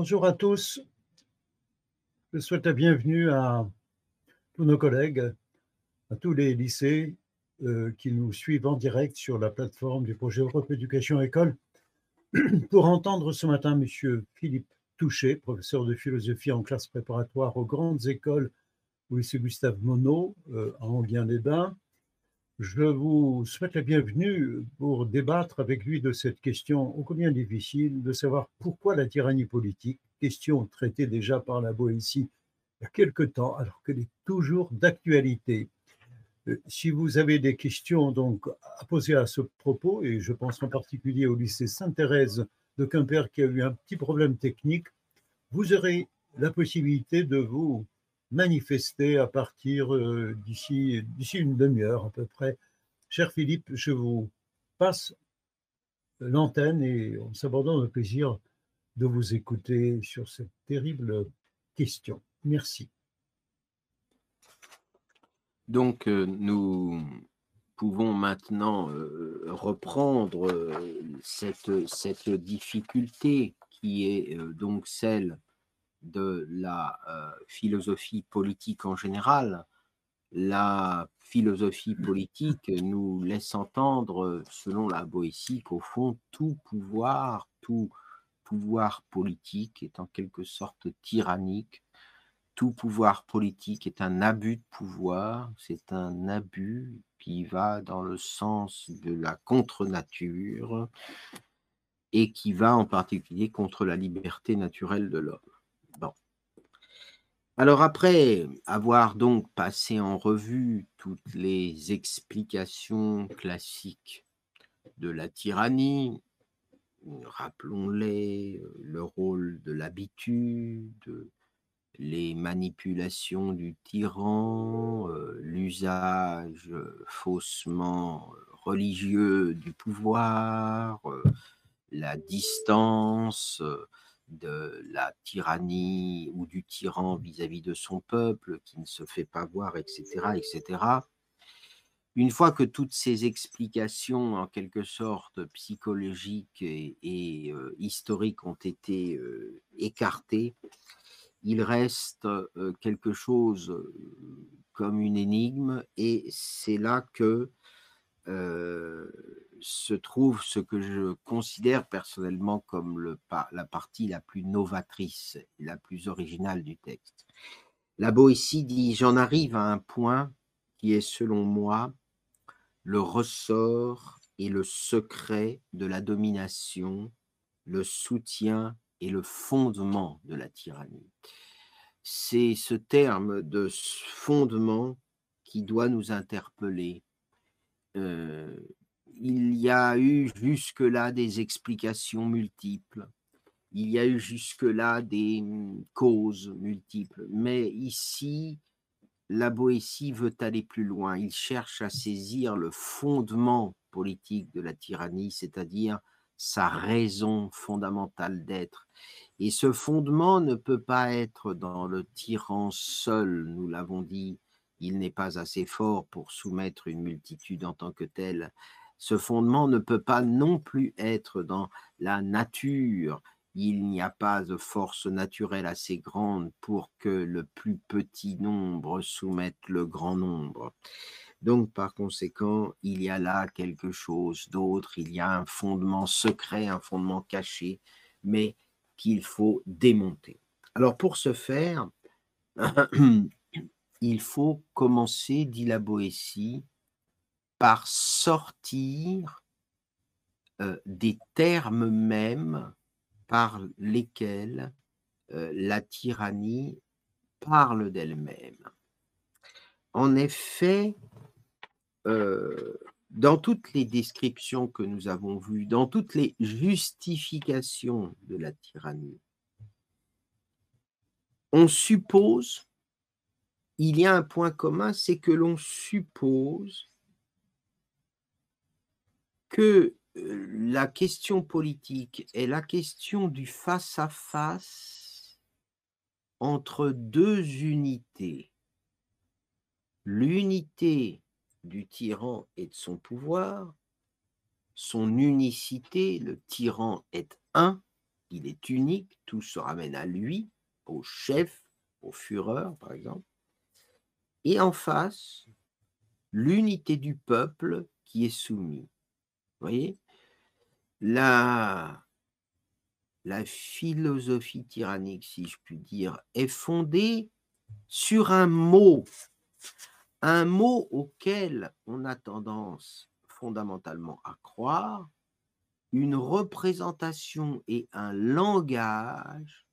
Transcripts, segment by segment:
Bonjour à tous. Je souhaite la bienvenue à tous nos collègues, à tous les lycées euh, qui nous suivent en direct sur la plateforme du projet Europe Éducation École pour entendre ce matin M. Philippe Touché, professeur de philosophie en classe préparatoire aux grandes écoles lycée Gustave Monod euh, à Anguien-les-Bains. Je vous souhaite la bienvenue pour débattre avec lui de cette question ô combien difficile de savoir pourquoi la tyrannie politique, question traitée déjà par la Boétie il y a quelque temps, alors qu'elle est toujours d'actualité. Euh, si vous avez des questions donc à poser à ce propos, et je pense en particulier au lycée Sainte-Thérèse de Quimper qui a eu un petit problème technique, vous aurez la possibilité de vous manifester à partir euh, d'ici une demi-heure à peu près. Cher Philippe, je vous passe l'antenne et on s'abandonne au plaisir de vous écouter sur cette terrible question. Merci. Donc, euh, nous pouvons maintenant euh, reprendre cette, cette, difficulté qui est donc celle de la philosophie politique en général. La philosophie politique nous laisse entendre, selon la Boétie, qu'au fond, tout pouvoir, tout pouvoir politique est en quelque sorte tyrannique tout pouvoir politique est un abus de pouvoir, c'est un abus qui va dans le sens de la contre-nature et qui va en particulier contre la liberté naturelle de l'homme. Alors après avoir donc passé en revue toutes les explications classiques de la tyrannie, rappelons-les, le rôle de l'habitude, les manipulations du tyran, euh, l'usage faussement religieux du pouvoir, euh, la distance euh, de la tyrannie ou du tyran vis-à-vis de son peuple qui ne se fait pas voir, etc., etc. Une fois que toutes ces explications, en quelque sorte psychologiques et, historiques, ont été écartées, il reste quelque chose comme une énigme et c'est là que se trouve ce que je considère personnellement comme le, la partie la plus novatrice la plus originale du texte. La Boétie dit J'en arrive à un point qui est, selon moi, le ressort et le secret de la domination, le soutien et le fondement de la tyrannie. C'est ce terme de fondement qui doit nous interpeller. Euh, il y a eu jusque-là des explications multiples, il y a eu jusque-là des hum, causes multiples, mais ici, la Boétie veut aller plus loin. Il cherche à saisir le fondement politique de la tyrannie, c'est-à-dire sa raison fondamentale d'être. Et ce fondement ne peut pas être dans le tyran seul, nous l'avons dit, il n'est pas assez fort pour soumettre une multitude en tant que telle. Ce fondement ne peut pas non plus être dans la nature. Il n'y a pas de force naturelle assez grande pour que le plus petit nombre soumette le grand nombre. Donc, par conséquent, il y a là quelque chose d'autre, il y a un fondement secret, un fondement caché, mais qu'il faut démonter. Alors, pour ce faire, il faut commencer, dit la Boétie, par sortir euh, des termes mêmes par lesquels euh, la tyrannie parle d'elle-même. En effet, euh, dans toutes les descriptions que nous avons vues, dans toutes les justifications de la tyrannie, on suppose, il y a un point commun, c'est que l'on suppose que la question politique est la question du face-à-face entre deux unités. L'unité du tyran et de son pouvoir, son unicité, le tyran est un, il est unique, tout se ramène à lui, au chef, au Führer, par exemple. Et en face, l'unité du peuple qui est soumis. Voyez? La, la philosophie tyrannique, si je puis dire, est fondée sur un mot, un mot auquel on a tendance fondamentalement à croire, une représentation et un langage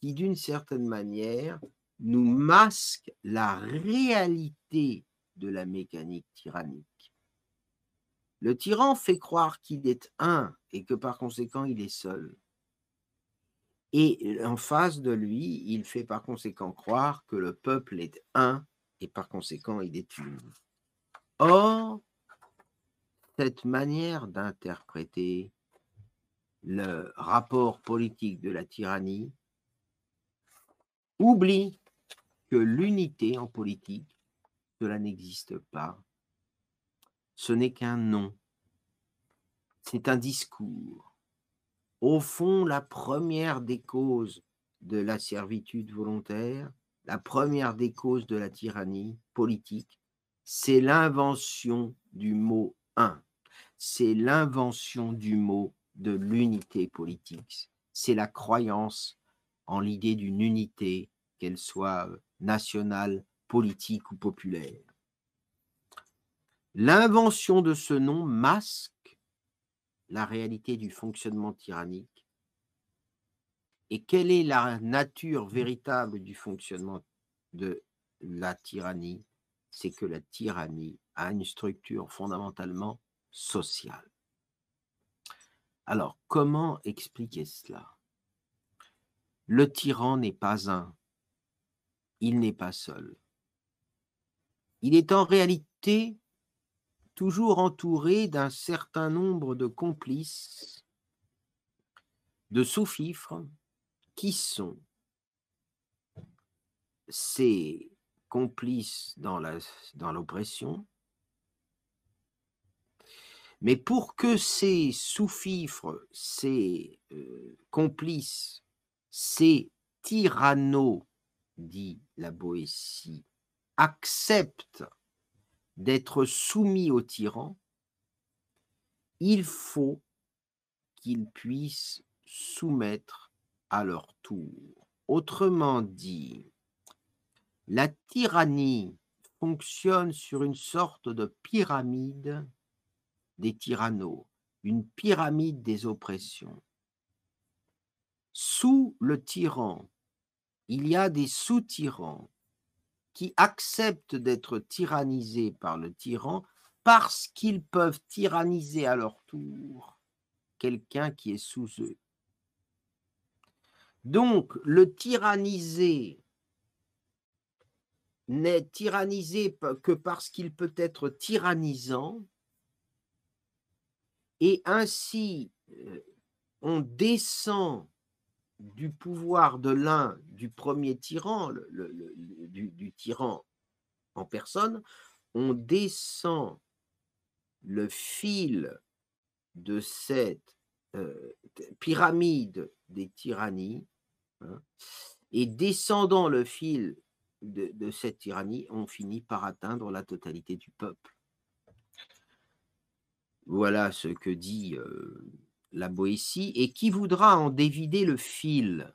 qui, d'une certaine manière, nous masquent la réalité de la mécanique tyrannique. Le tyran fait croire qu'il est un et que par conséquent il est seul. Et en face de lui, il fait par conséquent croire que le peuple est un et par conséquent il est une. Or, cette manière d'interpréter le rapport politique de la tyrannie oublie que l'unité en politique, cela n'existe pas ce n'est qu'un nom, c'est un discours. Au fond, la première des causes de la servitude volontaire, la première des causes de la tyrannie politique, c'est l'invention du mot un, c'est l'invention du mot de l'unité politique, c'est la croyance en l'idée d'une unité, qu'elle soit nationale, politique ou populaire. L'invention de ce nom masque la réalité du fonctionnement tyrannique. Et quelle est la nature véritable du fonctionnement de la tyrannie? C'est que la tyrannie a une structure fondamentalement sociale. Alors, comment expliquer cela? Le tyran n'est pas un, il n'est pas seul. Il est en réalité toujours entouré d'un certain nombre de complices, de sous-fifres, qui sont ces complices dans l'oppression, mais pour que ces sous-fifres, ces euh, complices, ces tyrannos, dit la Boétie, acceptent d'être soumis au tyran, il faut qu'ils puissent soumettre à leur tour. Autrement dit, la tyrannie fonctionne sur une sorte de pyramide des tyrannos, une pyramide des oppressions. Sous le tyran, il y a des sous-tyrans qui acceptent d'être tyrannisés par le tyran parce qu'ils peuvent tyranniser à leur tour quelqu'un qui est sous eux. Donc, le tyrannisé n'est tyrannisé que parce qu'il peut être tyrannisant, et ainsi euh, on descend du pouvoir de l'un, du premier tyran, du, tyran en personne, on descend le fil de cette euh, pyramide des tyrannies, hein, et descendant le fil de, cette tyrannie, on finit par atteindre la totalité du peuple. Voilà ce que dit euh, la Boétie, et qui voudra en dévider le fil?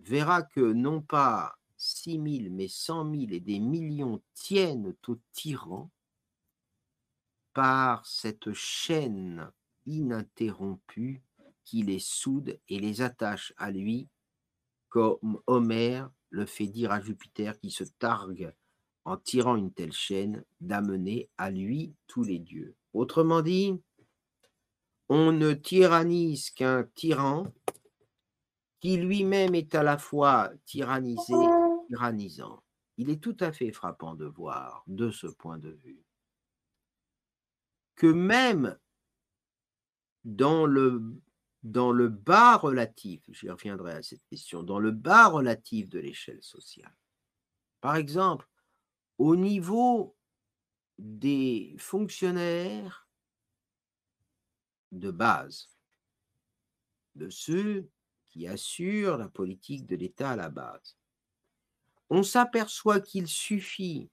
Verra que non pas six mille, mais cent mille et des millions tiennent au tyran par cette chaîne ininterrompue qui les soude et les attache à lui, comme Homère le fait dire à Jupiter qui se targue en tirant une telle chaîne d'amener à lui tous les dieux. Autrement dit, on ne tyrannise qu'un tyran qui lui-même est à la fois tyrannisé et tyrannisant. Il est tout à fait frappant de voir, de ce point de vue, que même dans le, dans le bas relatif, j'y reviendrai à cette question, dans le bas relatif de l'échelle sociale, par exemple, au niveau des fonctionnaires de base. de ceux qui assurent la politique de l'État à la base. On s'aperçoit qu'il suffit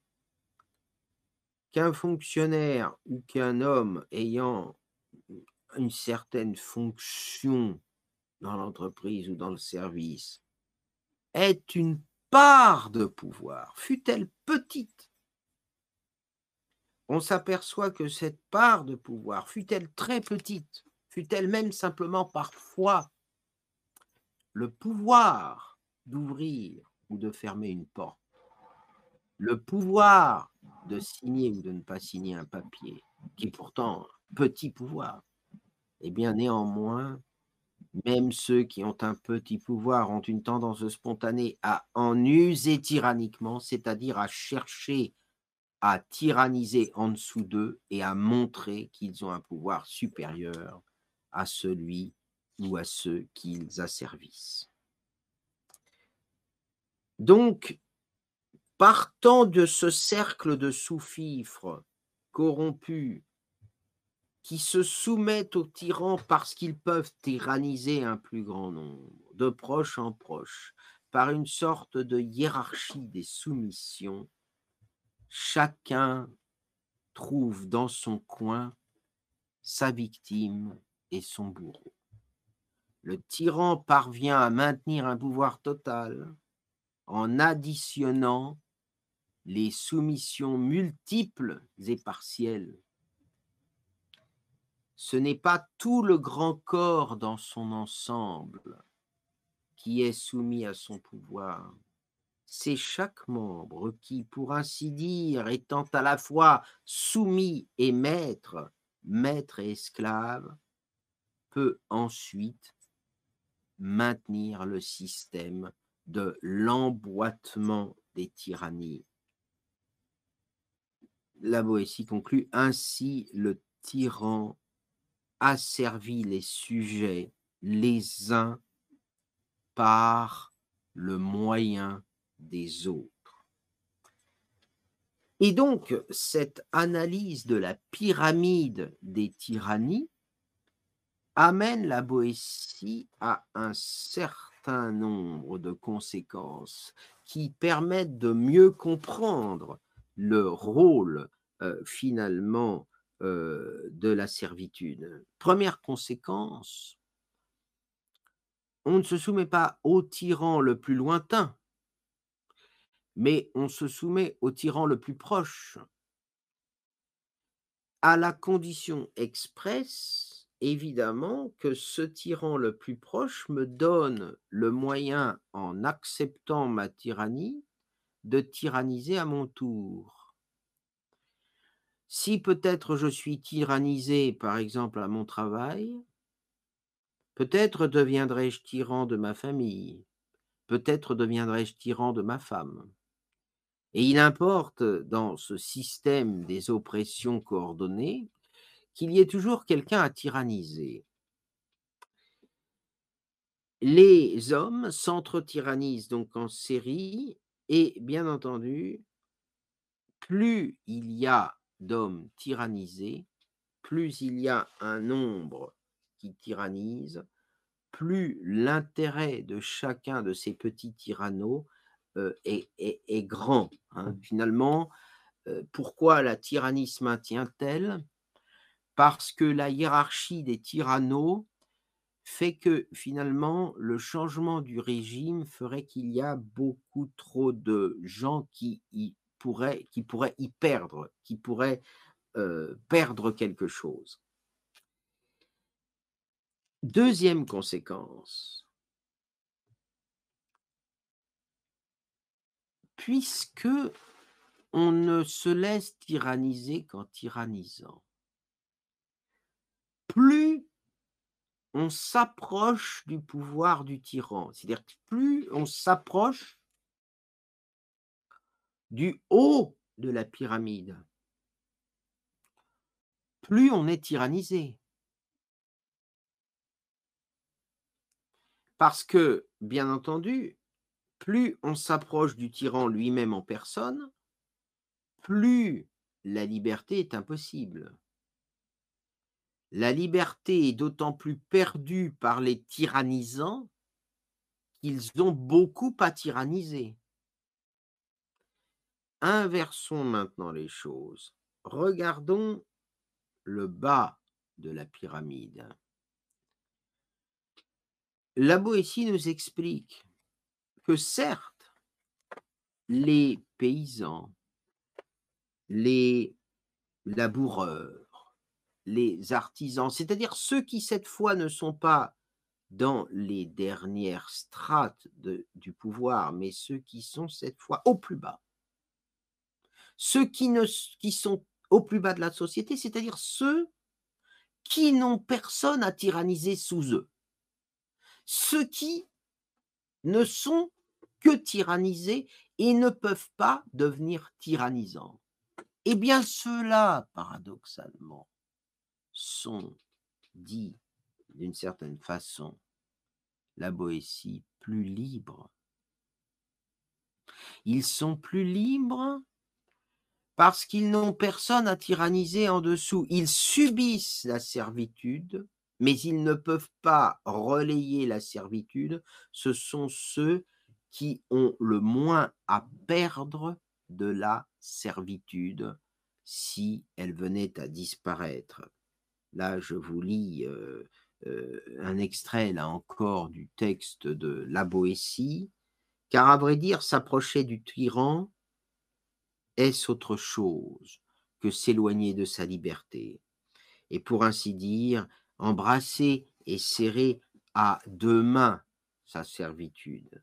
qu'un fonctionnaire ou qu'un homme ayant une certaine fonction dans l'entreprise ou dans le service ait une part de pouvoir, fût-elle petite, on s'aperçoit que cette part de pouvoir, fût-elle très petite, fût-elle même simplement parfois le pouvoir d'ouvrir ou de fermer une porte, le pouvoir de signer ou de ne pas signer un papier, qui est pourtant petit pouvoir, eh bien néanmoins, même ceux qui ont un petit pouvoir ont une tendance spontanée à en user tyranniquement, c'est-à-dire à chercher à tyranniser en dessous d'eux et à montrer qu'ils ont un pouvoir supérieur à celui ou à ceux qu'ils asservissent. Donc, partant de ce cercle de sous-fifres corrompus qui se soumettent aux tyrans parce qu'ils peuvent tyranniser un plus grand nombre, de proche en proche, par une sorte de hiérarchie des soumissions, chacun trouve dans son coin sa victime et son bourreau. Le tyran parvient à maintenir un pouvoir total en additionnant les soumissions multiples et partielles. Ce n'est pas tout le grand corps dans son ensemble qui est soumis à son pouvoir, c'est chaque membre qui, pour ainsi dire, étant à la fois soumis et maître, maître et esclave, peut ensuite maintenir le système de l'emboîtement des tyrannies. La Boétie conclut ainsi le tyran asservit les sujets les uns par le moyen des autres. Et donc, cette analyse de la pyramide des tyrannies amène la Boétie à un certain nombre de conséquences qui permettent de mieux comprendre le rôle euh, finalement euh, de la servitude. Première conséquence, on ne se soumet pas au tyran le plus lointain, mais on se soumet au tyran le plus proche, à la condition expresse, évidemment, que ce tyran le plus proche me donne le moyen, en acceptant ma tyrannie, de tyranniser à mon tour. Si peut-être je suis tyrannisé, par exemple, à mon travail, peut-être deviendrai-je tyran de ma famille, peut-être deviendrai-je tyran de ma femme. Et il importe dans ce système des oppressions coordonnées qu'il y ait toujours quelqu'un à tyranniser. Les hommes s'entre-tyrannisent donc en série et bien entendu, plus il y a d'hommes tyrannisés, plus il y a un nombre qui tyrannise, plus l'intérêt de chacun de ces petits tyrannos est, grand. Hein. Mmh. Finalement, pourquoi la tyrannie se maintient-elle? Parce que la hiérarchie des tyrannos fait que finalement, le changement du régime ferait qu'il y a beaucoup trop de gens qui, y pourraient, qui pourraient y perdre, qui pourraient perdre quelque chose. Deuxième conséquence, puisque on ne se laisse tyranniser qu'en tyrannisant. Plus on s'approche du pouvoir du tyran, c'est-à-dire plus on s'approche du haut de la pyramide, plus on est tyrannisé. Parce que, bien entendu, plus on s'approche du tyran lui-même en personne, plus la liberté est impossible. La liberté est d'autant plus perdue par les tyrannisants qu'ils ont beaucoup à tyranniser. Inversons maintenant les choses. Regardons le bas de la pyramide. La Boétie nous explique certes, les paysans, les laboureurs, les artisans, c'est-à-dire ceux qui cette fois ne sont pas dans les dernières strates du pouvoir, mais ceux qui sont cette fois au plus bas, ceux qui, ne, qui sont au plus bas de la société, c'est-à-dire ceux qui n'ont personne à tyranniser sous eux, ceux qui ne sont que tyrannisés et ne peuvent pas devenir tyrannisants. Eh bien, ceux-là, paradoxalement, sont dits d'une certaine façon la Boétie plus libres. Ils sont plus libres parce qu'ils n'ont personne à tyranniser en dessous. Ils subissent la servitude, mais ils ne peuvent pas relayer la servitude. Ce sont ceux qui ont le moins à perdre de la servitude si elle venait à disparaître. Là, je vous lis euh, euh, un extrait, là encore, du texte de La Boétie, car à vrai dire, s'approcher du tyran, est-ce autre chose que s'éloigner de sa liberté Et pour ainsi dire, embrasser et serrer à deux mains sa servitude?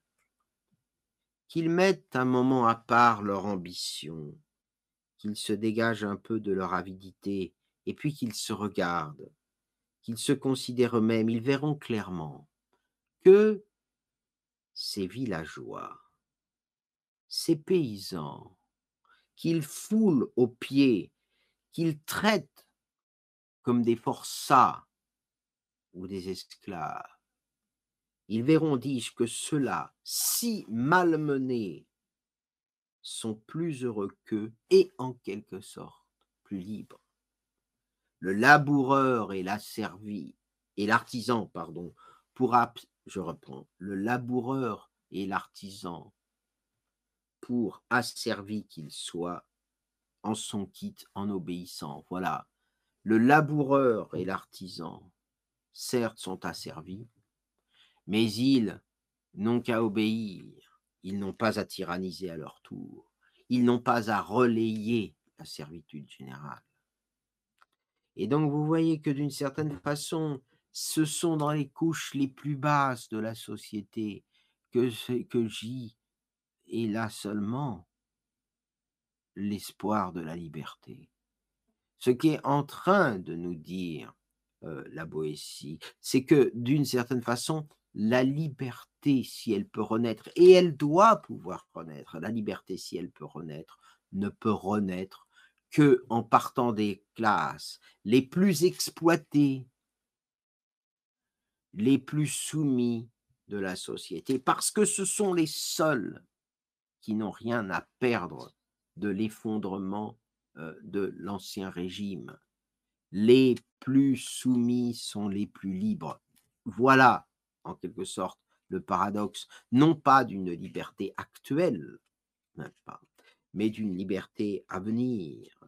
Qu'ils mettent un moment à part leur ambition, qu'ils se dégagent un peu de leur avidité, et puis qu'ils se regardent, qu'ils se considèrent eux-mêmes, ils verront clairement que ces villageois, ces paysans, qu'ils foulent aux pieds, qu'ils traitent comme des forçats ou des esclaves. Ils verront, dis-je, que ceux-là, si malmenés, sont plus heureux qu'eux et en quelque sorte plus libres. Le laboureur et l'asservi, et l'artisan, pardon, pourra, je reprends, le laboureur et l'artisan pour asservi qu'il soit, en son quitte, en obéissant. Voilà. Le laboureur et l'artisan, certes, sont asservis, mais ils n'ont qu'à obéir. Ils n'ont pas à tyranniser à leur tour. Ils n'ont pas à relayer la servitude générale. Et donc, vous voyez que d'une certaine façon, ce sont dans les couches les plus basses de la société que, que j'y et là seulement l'espoir de la liberté. Ce qui est en train de nous dire euh, la Boétie, c'est que d'une certaine façon, la liberté, si elle peut renaître, et elle doit pouvoir renaître, la liberté, si elle peut renaître, ne peut renaître que en partant des classes les plus exploitées, les plus soumis de la société, parce que ce sont les seuls qui n'ont rien à perdre de l'effondrement euh, de l'ancien régime. Les plus soumis sont les plus libres. Voilà, en quelque sorte, le paradoxe, non pas d'une liberté actuelle, mais d'une liberté à venir,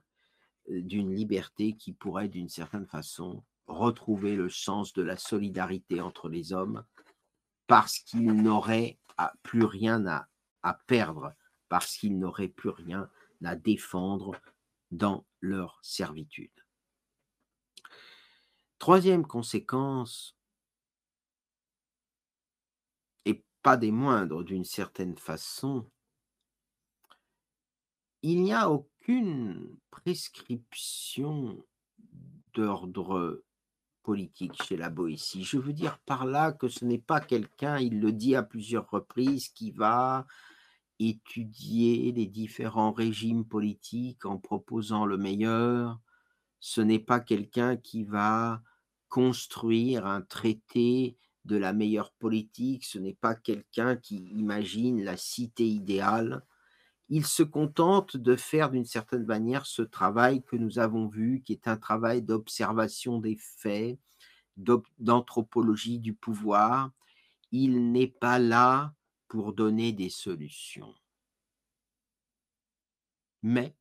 euh, d'une liberté qui pourrait, d'une certaine façon, retrouver le sens de la solidarité entre les hommes, parce qu'ils n'auraient plus rien à à perdre parce qu'ils n'auraient plus rien à défendre dans leur servitude. Troisième conséquence, des moindres d'une certaine façon, il n'y a aucune prescription d'ordre politique chez la Boétie. Je veux dire par là que ce n'est pas quelqu'un, il le dit à plusieurs reprises, qui va étudier les différents régimes politiques en proposant le meilleur. Ce n'est pas quelqu'un qui va construire un traité de la meilleure politique, ce n'est pas quelqu'un qui imagine la cité idéale. il se contente de faire d'une certaine manière ce travail que nous avons vu, qui est un travail d'observation des faits, d'anthropologie du pouvoir. Il n'est pas là pour donner des solutions. Mais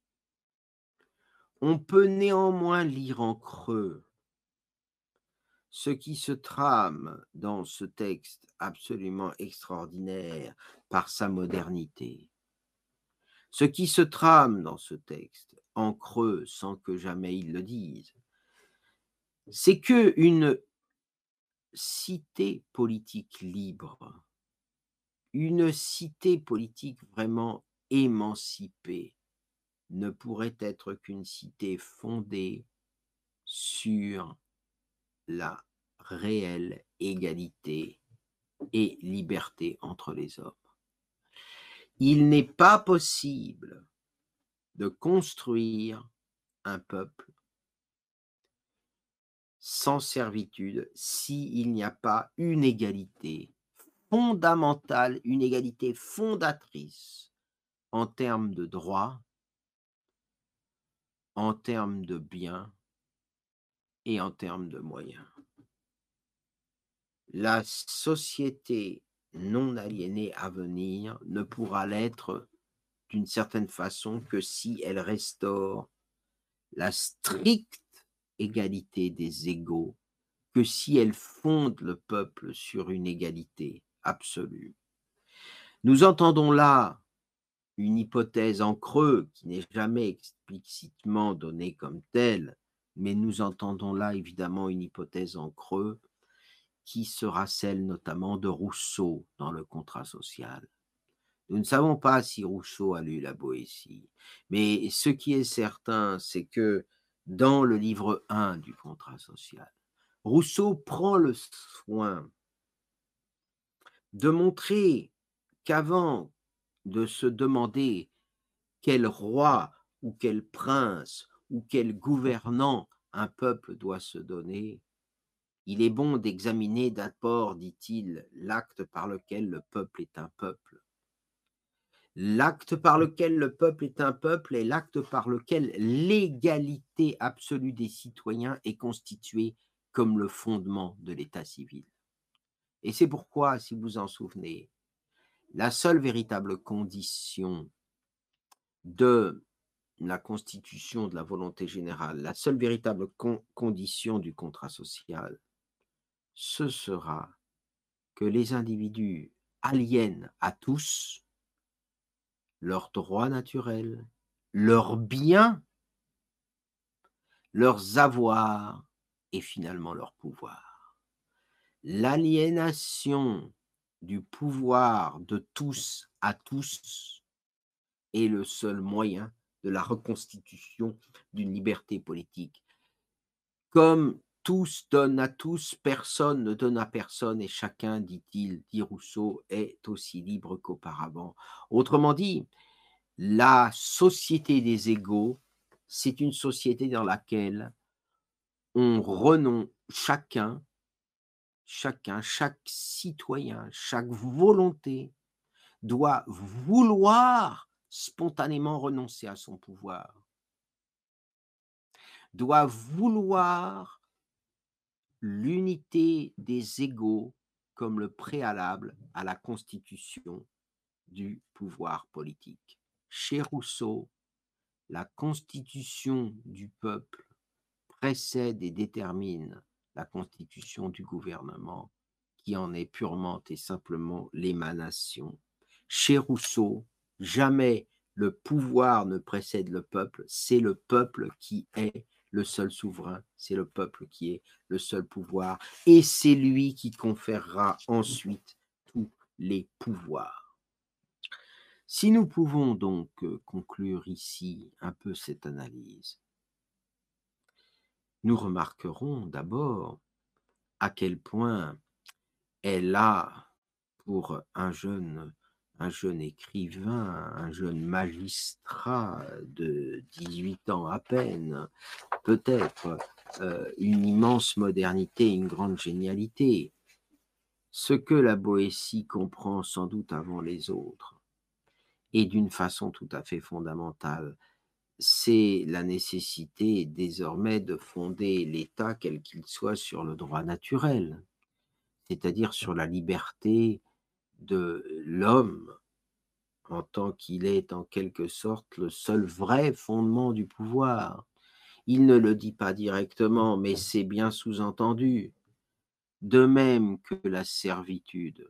on peut néanmoins lire en creux ce qui se trame dans ce texte absolument extraordinaire par sa modernité. Ce qui se trame dans ce texte, en creux, sans que jamais il le dise, c'est que une cité politique libre, une cité politique vraiment émancipée, ne pourrait être qu'une cité fondée sur la réelle égalité et liberté entre les hommes. Il n'est pas possible de construire un peuple sans servitude s'il n'y a pas une égalité fondamentale, une égalité fondatrice en termes de droits, en termes de biens et en termes de moyens. La société non aliénée à venir ne pourra l'être d'une certaine façon que si elle restaure la stricte égalité des égaux, que si elle fonde le peuple sur une égalité absolue. Nous entendons là une hypothèse en creux qui n'est jamais explicitement donnée comme telle, mais nous entendons là évidemment une hypothèse en creux qui sera celle notamment de Rousseau dans le contrat social. Nous ne savons pas si Rousseau a lu la Boétie, mais ce qui est certain, c'est que dans le livre 1 du contrat social, Rousseau prend le soin de montrer qu'avant de se demander quel roi ou quel prince ou quel gouvernant un peuple doit se donner, il est bon d'examiner d'abord, dit-il, l'acte par lequel le peuple est un peuple. L'acte par lequel le peuple est un peuple est l'acte par lequel l'égalité absolue des citoyens est constituée comme le fondement de l'état civil. Et c'est pourquoi, si vous en souvenez, la seule véritable condition de la constitution de la volonté générale, la seule véritable condition du contrat social, ce sera que les individus aliènent à tous leurs droits naturels, leurs biens, leurs avoirs et finalement leur pouvoir. L'aliénation du pouvoir de tous à tous est le seul moyen de la reconstitution d'une liberté politique. Comme tous donnent à tous, personne ne donne à personne, et chacun, dit-il, dit Rousseau, est aussi libre qu'auparavant. Autrement dit, la société des égaux, c'est une société dans laquelle on renonce chacun, chacun, chaque citoyen, chaque volonté doit vouloir spontanément renoncer à son pouvoir, doit vouloir l'unité des égaux comme le préalable à la constitution du pouvoir politique. Chez Rousseau, la constitution du peuple précède et détermine la constitution du gouvernement qui en est purement et simplement l'émanation. Chez Rousseau, jamais le pouvoir ne précède le peuple, c'est le peuple qui est le seul souverain, c'est le peuple qui est le seul pouvoir, et c'est lui qui conférera ensuite tous les pouvoirs. Si nous pouvons donc euh, conclure ici un peu cette analyse, nous remarquerons d'abord à quel point elle a, pour un jeune un jeune écrivain, un jeune magistrat de 18 ans à peine, peut-être euh, une immense modernité, une grande génialité. Ce que la Boétie comprend sans doute avant les autres, et d'une façon tout à fait fondamentale. C'est la nécessité désormais de fonder l'État, quel qu'il soit, sur le droit naturel, c'est-à-dire sur la liberté de l'homme en tant qu'il est en quelque sorte le seul vrai fondement du pouvoir. Il ne le dit pas directement, mais c'est bien sous-entendu. De même que la servitude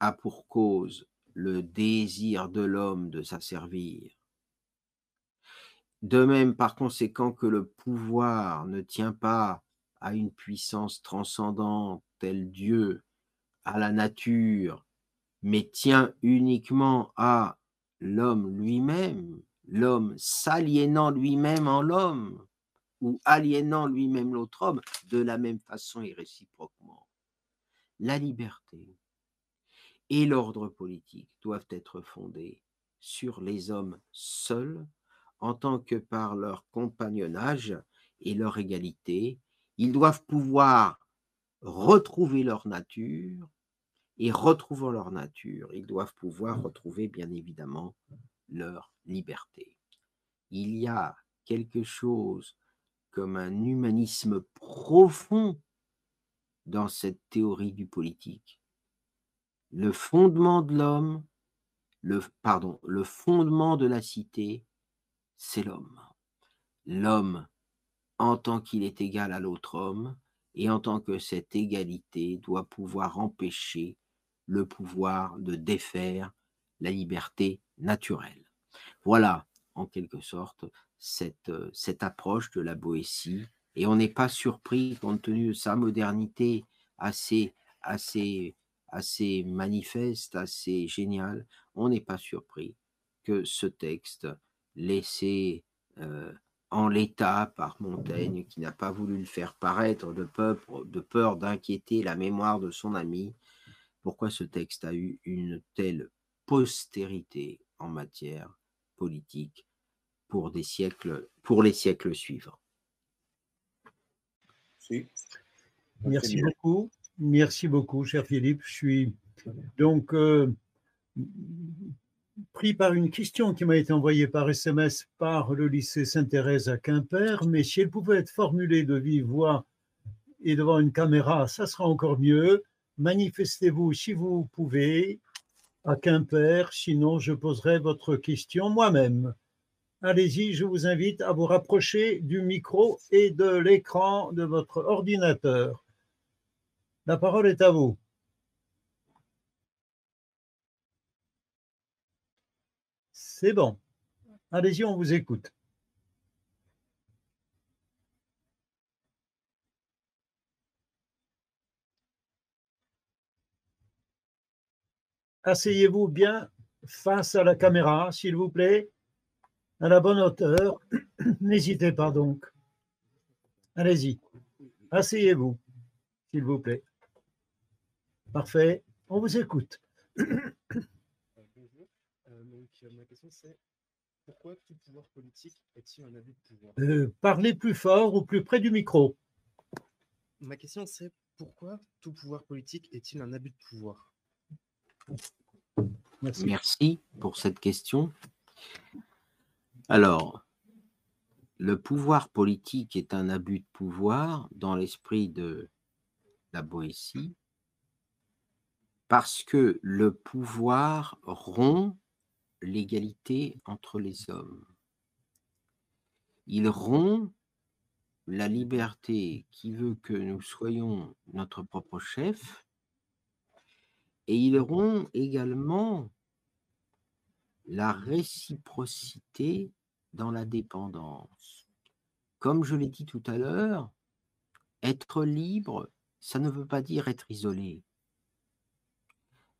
a pour cause le désir de l'homme de s'asservir. De même, par conséquent, que le pouvoir ne tient pas à une puissance transcendante telle Dieu, à la nature, mais tient uniquement à l'homme lui-même, l'homme s'aliénant lui-même en l'homme, ou aliénant lui-même l'autre homme, de la même façon et réciproquement. La liberté et l'ordre politique doivent être fondés sur les hommes seuls, en tant que par leur compagnonnage et leur égalité, ils doivent pouvoir retrouver leur nature, et retrouvant leur nature, ils doivent pouvoir retrouver bien évidemment leur liberté. Il y a quelque chose comme un humanisme profond dans cette théorie du politique. Le fondement de l'homme, le, pardon, le fondement de la cité, c'est l'homme. L'homme en tant qu'il est égal à l'autre homme, et en tant que cette égalité doit pouvoir empêcher le pouvoir de défaire la liberté naturelle. Voilà, en quelque sorte, cette, euh, cette approche de la Boétie, et on n'est pas surpris, compte tenu de sa modernité assez, assez, assez manifeste, assez géniale, on n'est pas surpris que ce texte, laissé euh, en l'état par Montaigne, qui n'a pas voulu le faire paraître de peur, de peur d'inquiéter la mémoire de son ami, pourquoi ce texte a eu une telle postérité en matière politique pour, des siècles, pour les siècles suivants? Merci beaucoup. Merci beaucoup, cher Philippe. Je suis donc euh, pris par une question qui m'a été envoyée par SMS par le lycée Sainte-Thérèse à Quimper, mais si elle pouvait être formulée de vive voix et devant une caméra, ça sera encore mieux manifestez-vous si vous pouvez à Quimper, sinon je poserai votre question moi-même. Allez-y, je vous invite à vous rapprocher du micro et de l'écran de votre ordinateur. La parole est à vous. C'est bon. Allez-y, on vous écoute. Asseyez-vous bien face à la caméra, s'il vous plaît, à la bonne hauteur. N'hésitez pas donc. Allez-y. Asseyez-vous, s'il vous plaît. Parfait. On vous écoute. Bonjour. Euh, ma question c'est pourquoi tout pouvoir politique est-il un abus de pouvoir? Euh, Parlez plus fort ou plus près du micro. Ma question c'est pourquoi tout pouvoir politique est-il un abus de pouvoir? Merci. pour cette question. Alors, le pouvoir politique est un abus de pouvoir dans l'esprit de la Boétie parce que le pouvoir rompt l'égalité entre les hommes. Il rompt la liberté qui veut que nous soyons notre propre chef et ils auront également la réciprocité dans la dépendance. Comme je l'ai dit tout à l'heure, être libre, ça ne veut pas dire être isolé.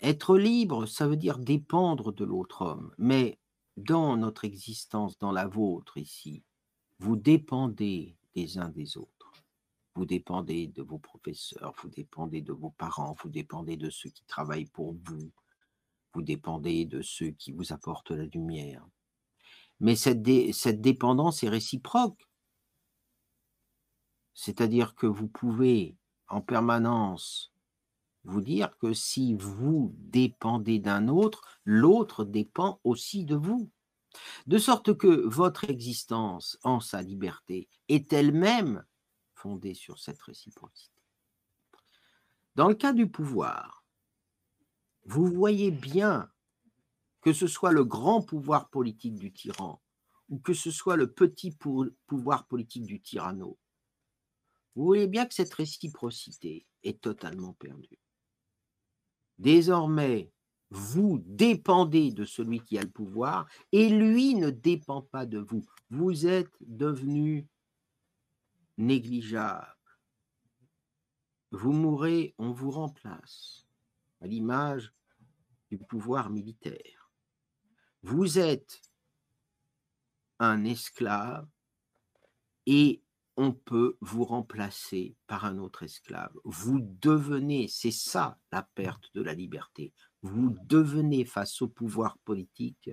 Être libre, ça veut dire dépendre de l'autre homme. Mais dans notre existence, dans la vôtre ici, vous dépendez des uns des autres. Vous dépendez de vos professeurs, vous dépendez de vos parents, vous dépendez de ceux qui travaillent pour vous, vous dépendez de ceux qui vous apportent la lumière. Mais cette, cette dépendance est réciproque. C'est-à-dire que vous pouvez en permanence vous dire que si vous dépendez d'un autre, l'autre dépend aussi de vous. De sorte que votre existence en sa liberté est elle-même fondée sur cette réciprocité. Dans le cas du pouvoir, vous voyez bien que ce soit le grand pouvoir politique du tyran ou que ce soit le petit pouvoir politique du tyranno, vous voyez bien que cette réciprocité est totalement perdue. Désormais, vous dépendez de celui qui a le pouvoir et lui ne dépend pas de vous. Vous êtes devenu négligeable. Vous mourrez, on vous remplace, à l'image pouvoir militaire. Vous êtes un esclave et on peut vous remplacer par un autre esclave. Vous devenez, c'est ça la perte de la liberté, vous devenez face au pouvoir politique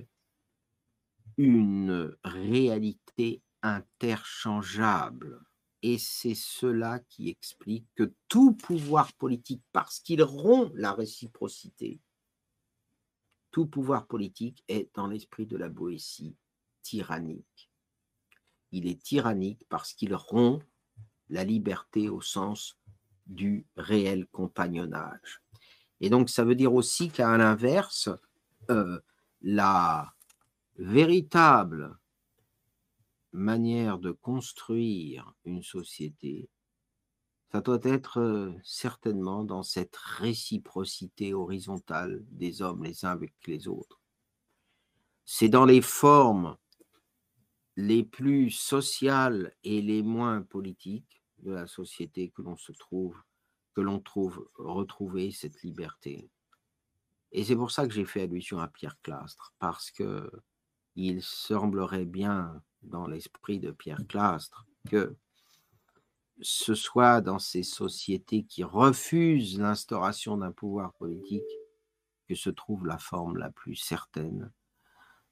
une réalité interchangeable. Et c'est cela qui explique que tout pouvoir politique, parce qu'il rompt la réciprocité, tout pouvoir politique est dans l'esprit de la Boétie tyrannique. Il est tyrannique parce qu'il rompt la liberté au sens du réel compagnonnage. Et donc, ça veut dire aussi qu'à l'inverse, euh, la véritable manière de construire une société, ça doit être certainement dans cette réciprocité horizontale des hommes les uns avec les autres. C'est dans les formes les plus sociales et les moins politiques de la société que l'on se trouve que l'on trouve retrouver cette liberté. Et c'est pour ça que j'ai fait allusion à Pierre Clastre, parce que il semblerait bien dans l'esprit de Pierre Clastre que ce soit dans ces sociétés qui refusent l'instauration d'un pouvoir politique que se trouve la forme la plus certaine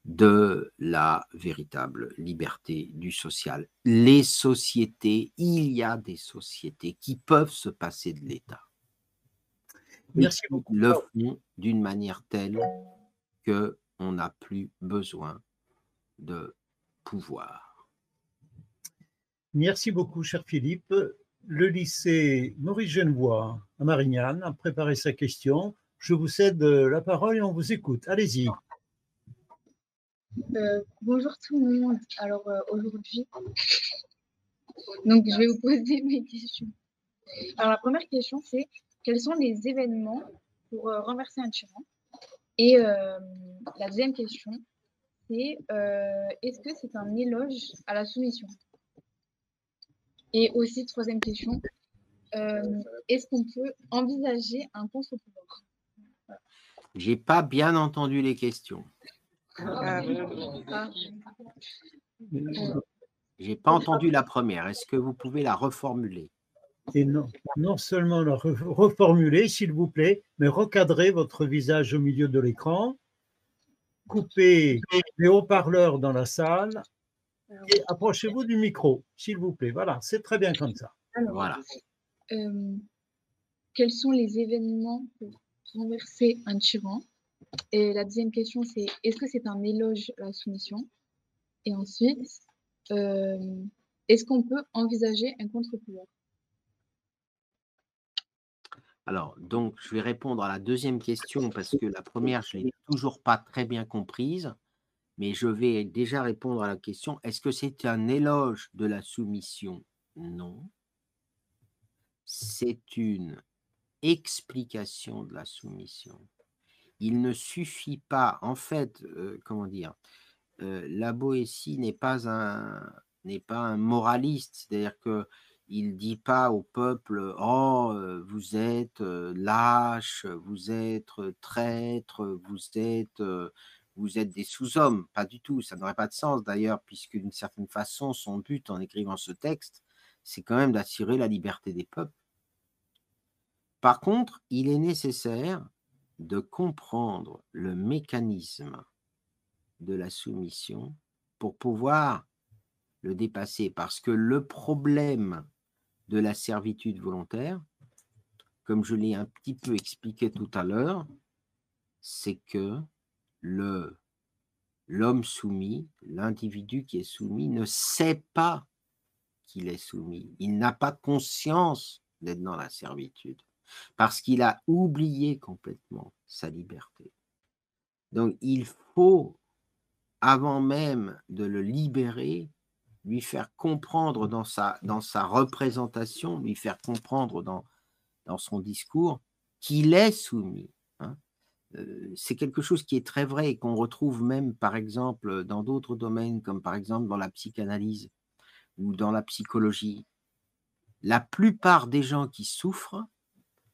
de la véritable liberté du social. Les sociétés, il y a des sociétés qui peuvent se passer de l'État. Merci beaucoup. Le font d'une manière telle que on n'a plus besoin de pouvoir. Merci beaucoup, cher Philippe. Le lycée Maurice Genevois à Marignane a préparé sa question. Je vous cède la parole et on vous écoute. Allez-y. Euh, bonjour tout le monde. Alors euh, aujourd'hui, je vais vous poser mes questions. Alors la première question c'est quels sont les événements pour euh, renverser un tyran? Et la deuxième question c'est est-ce que c'est un éloge à la soumission? Et aussi troisième question, est-ce qu'on peut envisager un contre-pouvoir? J'ai pas bien entendu les questions. Ah. J'ai pas entendu la première. Est-ce que vous pouvez la reformuler? Et non, non seulement la reformuler, s'il vous plaît, mais recadrer votre visage au milieu de l'écran, couper les haut-parleurs dans la salle et approchez-vous du micro, s'il vous plaît. Voilà, c'est très bien comme ça. voilà. Euh, quels sont les événements pour renverser un tyran et la deuxième question, c'est est-ce que c'est un éloge à la soumission? Et ensuite, euh, est-ce qu'on peut envisager un contre-pouvoir? Alors, donc, je vais répondre à la deuxième question parce que la première, je ne l'ai toujours pas très bien comprise, mais je vais déjà répondre à la question est-ce que c'est un éloge de la soumission? Non. C'est une explication de la soumission il ne suffit pas, en fait, euh, comment dire, euh, la Boétie n'est pas un n'est pas un moraliste, c'est-à-dire que il dit pas au peuple oh euh, vous êtes lâche, vous êtes traître, vous êtes vous êtes des sous-hommes, pas du tout, ça n'aurait pas de sens d'ailleurs puisque d'une certaine façon son but en écrivant ce texte, c'est quand même d'assurer la liberté des peuples. Par contre, il est nécessaire de comprendre le mécanisme de la soumission pour pouvoir le dépasser. Parce que le problème de la servitude volontaire, comme je l'ai un petit peu expliqué tout à l'heure, c'est que l'homme soumis, l'individu qui est soumis, ne sait pas qu'il est soumis. Il n'a pas conscience d'être dans la servitude parce qu'il a oublié complètement sa liberté. Donc il faut, avant même de le libérer, lui faire comprendre dans sa, représentation, lui faire comprendre dans son discours qu'il est soumis. C'est quelque chose qui est très vrai et qu'on retrouve même, par exemple, dans d'autres domaines, comme par exemple dans la psychanalyse ou dans la psychologie. La plupart des gens qui souffrent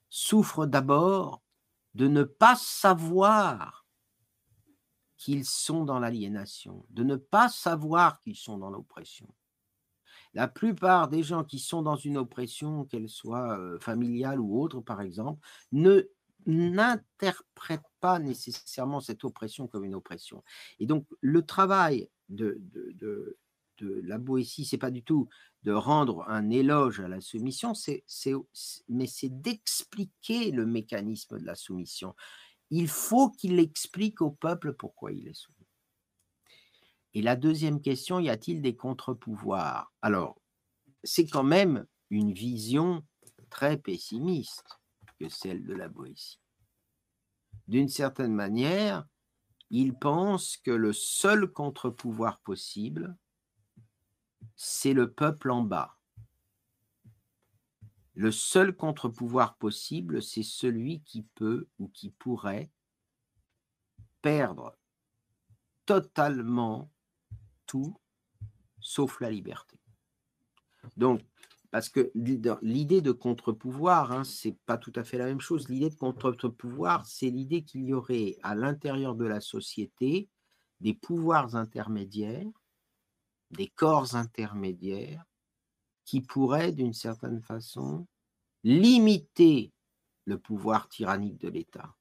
souffrent d'abord de ne pas savoir qu'ils sont dans l'aliénation, de ne pas savoir qu'ils sont dans l'oppression. La plupart des gens qui sont dans une oppression, qu'elle soit familiale ou autre, par exemple, ne n'interprètent pas nécessairement cette oppression comme une oppression. Et donc, le travail de, de, de, la Boétie, c'est pas du tout de rendre un éloge à la soumission, mais c'est d'expliquer le mécanisme de la soumission il faut qu'il explique au peuple pourquoi il est soumis. Et la deuxième question, y a-t-il des contre-pouvoirs? Alors, c'est quand même une vision très pessimiste que celle de la Boétie. D'une certaine manière, il pense que le seul contre-pouvoir possible, c'est le peuple en bas. Le seul contre-pouvoir possible, c'est celui qui peut ou qui pourrait perdre totalement tout sauf la liberté. Donc, parce que l'idée de contre-pouvoir, hein, ce n'est pas tout à fait la même chose. L'idée de contre-pouvoir, c'est l'idée qu'il y aurait à l'intérieur de la société des pouvoirs intermédiaires, des corps intermédiaires qui pourrait, d'une certaine façon, limiter le pouvoir tyrannique de l'État.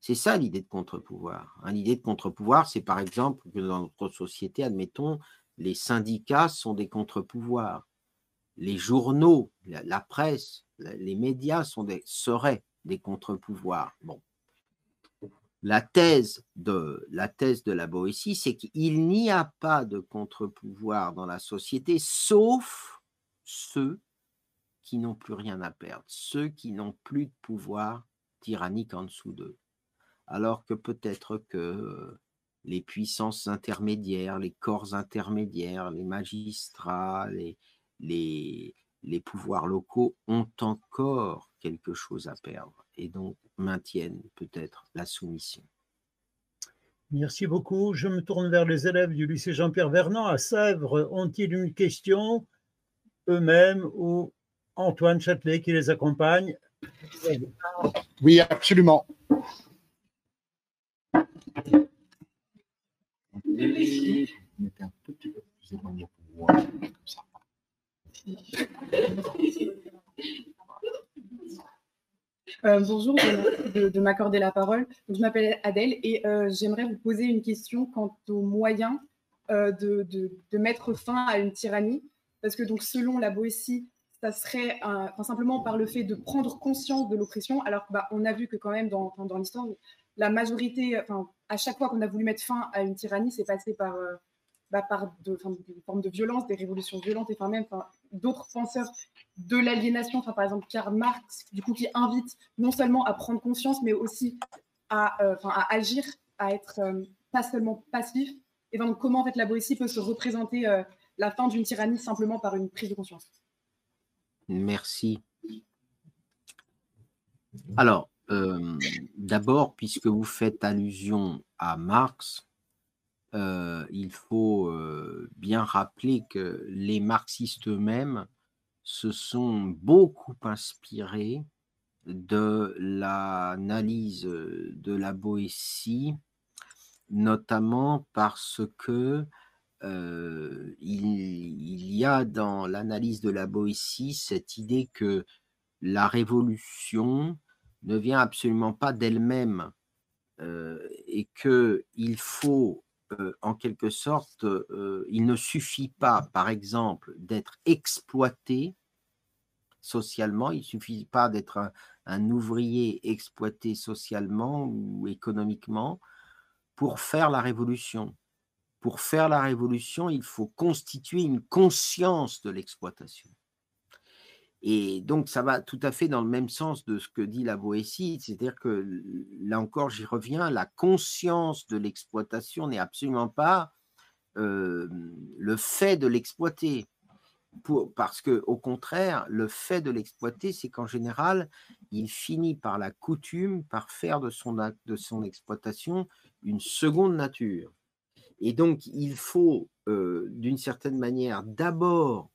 C'est ça l'idée de contre-pouvoir. Hein. l'idée de contre-pouvoir, c'est par exemple que dans notre société, admettons, les syndicats sont des contre-pouvoirs. Les journaux, la, presse, les médias sont des, seraient des contre-pouvoirs. Bon la thèse de la thèse de la Boétie, c'est qu'il n'y a pas de contre-pouvoir dans la société, sauf ceux qui n'ont plus rien à perdre, ceux qui n'ont plus de pouvoir tyrannique en dessous d'eux. Alors que peut-être que les puissances intermédiaires, les corps intermédiaires, les magistrats, les, les, les pouvoirs locaux ont encore quelque chose à perdre et donc maintiennent peut-être la soumission. Merci beaucoup. Je me tourne vers les élèves du lycée Jean-Pierre Vernant à Sèvres. Ont-ils une question eux-mêmes ou Antoine Châtelet qui les accompagne? Oui, absolument. Euh, bonjour, de, m'accorder la parole. je m'appelle Adèle et euh, j'aimerais vous poser une question quant aux moyens euh, de, mettre fin à une tyrannie. Parce que donc, selon la Boétie, ça serait simplement par le fait de prendre conscience de l'oppression. Alors, bah, on a vu que quand même dans, dans l'histoire, la majorité, à chaque fois qu'on a voulu mettre fin à une tyrannie, c'est passé par bah, par de, des formes de violence, des révolutions violentes, et enfin même d'autres penseurs de l'aliénation, par exemple Karl Marx, du coup, qui invite non seulement à prendre conscience, mais aussi à, euh, à agir, à être euh, pas seulement passif. Et donc, comment en fait la Boétie peut se représenter euh, la fin d'une tyrannie simplement par une prise de conscience Merci. Alors, d'abord, puisque vous faites allusion à Marx, euh, il faut euh, bien rappeler que les marxistes eux-mêmes se sont beaucoup inspirés de l'analyse de la Boétie, notamment parce que euh, il, y a dans l'analyse de la Boétie cette idée que la révolution ne vient absolument pas d'elle-même et qu'il faut euh, en quelque sorte, euh, il ne suffit pas, par exemple, d'être exploité socialement, il ne suffit pas d'être un, ouvrier exploité socialement ou économiquement pour faire la révolution. Pour faire la révolution, il faut constituer une conscience de l'exploitation. Et donc, ça va tout à fait dans le même sens de ce que dit la Boétie, c'est-à-dire que là encore, j'y reviens, la conscience de l'exploitation n'est absolument pas le fait de l'exploiter. parce que, au contraire, le fait de l'exploiter, c'est qu'en général, il finit par la coutume, par faire de son, de son exploitation une seconde nature. Et donc, il faut, d'une certaine manière, d'abord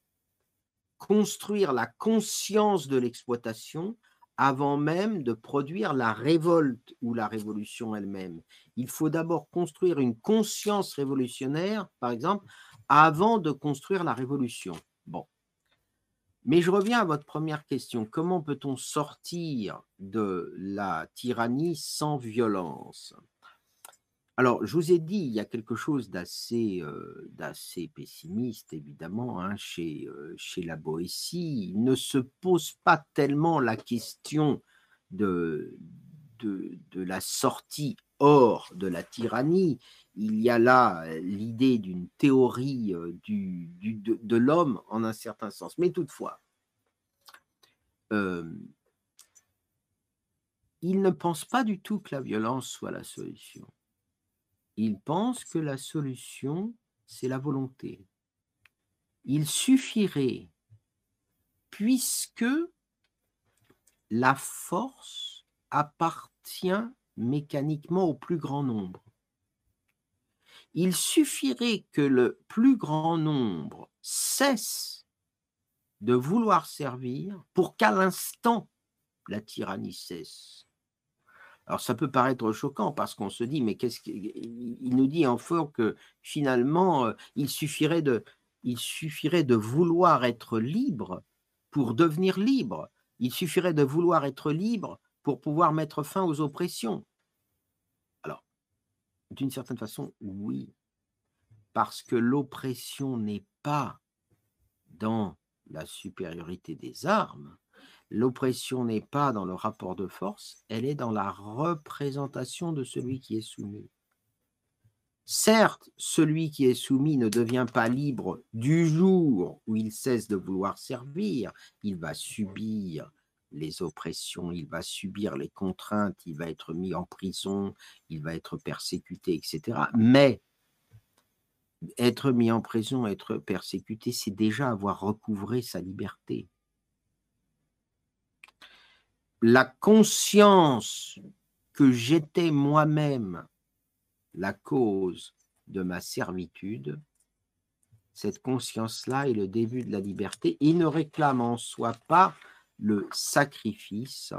construire la conscience de l'exploitation avant même de produire la révolte ou la révolution elle-même. Il faut d'abord construire une conscience révolutionnaire, par exemple, avant de construire la révolution. Bon. Mais je reviens à votre première question. Comment peut-on sortir de la tyrannie sans violence? Alors, je vous ai dit, il y a quelque chose d'assez, pessimiste, évidemment, hein, chez, la Boétie. Il ne se pose pas tellement la question de, la sortie hors de la tyrannie. Il y a là l'idée d'une théorie de l'homme en un certain sens. Mais toutefois, il ne pense pas du tout que la violence soit la solution il pense que la solution, c'est la volonté. Il suffirait, puisque la force appartient mécaniquement au plus grand nombre, il suffirait que le plus grand nombre cesse de vouloir servir pour qu'à l'instant la tyrannie cesse. Alors ça peut paraître choquant parce qu'on se dit, mais qu'est-ce qu'il nous dit en fort que finalement, euh, il suffirait de, il suffirait de vouloir être libre pour devenir libre. Il suffirait de vouloir être libre pour pouvoir mettre fin aux oppressions. Alors, d'une certaine façon, oui, parce que l'oppression n'est pas dans la supériorité des armes, L'oppression n'est pas dans le rapport de force, elle est dans la représentation de celui qui est soumis. Certes, celui qui est soumis ne devient pas libre du jour où il cesse de vouloir servir, il va subir les oppressions, il va subir les contraintes, il va être mis en prison, il va être persécuté, etc. Mais être mis en prison, être persécuté, c'est déjà avoir recouvré sa liberté la conscience que j'étais moi-même la cause de ma servitude, cette conscience-là est le début de la liberté. Il ne réclame en soi pas le sacrifice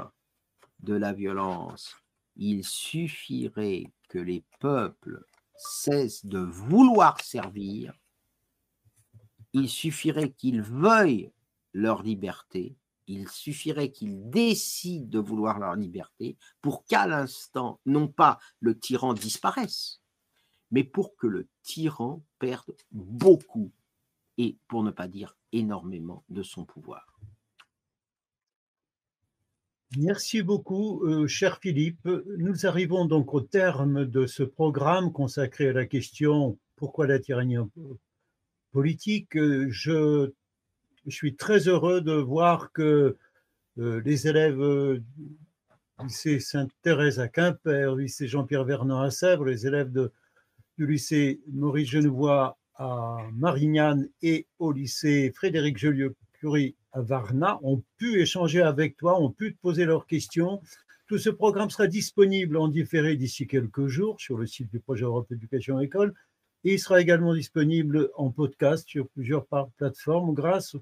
de la violence. Il suffirait que les peuples cessent de vouloir servir. Il suffirait qu'ils veuillent leur liberté il suffirait qu'ils décident de vouloir leur liberté pour qu'à l'instant, non pas le tyran disparaisse, mais pour que le tyran perde beaucoup, et pour ne pas dire énormément, de son pouvoir. Merci beaucoup, euh, cher Philippe. Nous arrivons donc au terme de ce programme consacré à la question pourquoi la tyrannie politique? Je je suis très heureux de voir que euh, les élèves euh, du lycée Sainte-Thérèse à Quimper, du lycée Jean-Pierre Vernon à Sèvres, les élèves du lycée Maurice Genevois à Marignane et au lycée Frédéric Joliot-Curie à Varna ont pu échanger avec toi, ont pu te poser leurs questions. Tout ce programme sera disponible en différé d'ici quelques jours sur le site du projet Europe Éducation École et il sera également disponible en podcast sur plusieurs plateformes grâce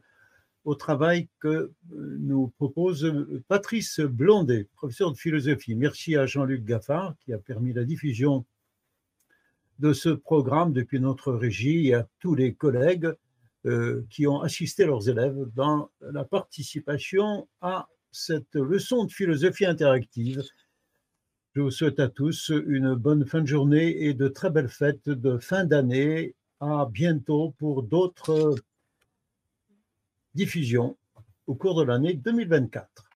au travail que euh, nous propose euh, Patrice Blondet, professeur de philosophie. Merci à Jean-Luc Gaffard qui a permis la diffusion de ce programme depuis notre régie et à tous les collègues euh, qui ont assisté leurs élèves dans la participation à cette leçon de philosophie interactive. Je vous souhaite à tous une bonne fin de journée et de très belles fêtes de fin d'année. À bientôt pour d'autres diffusion au cours de l'année 2024.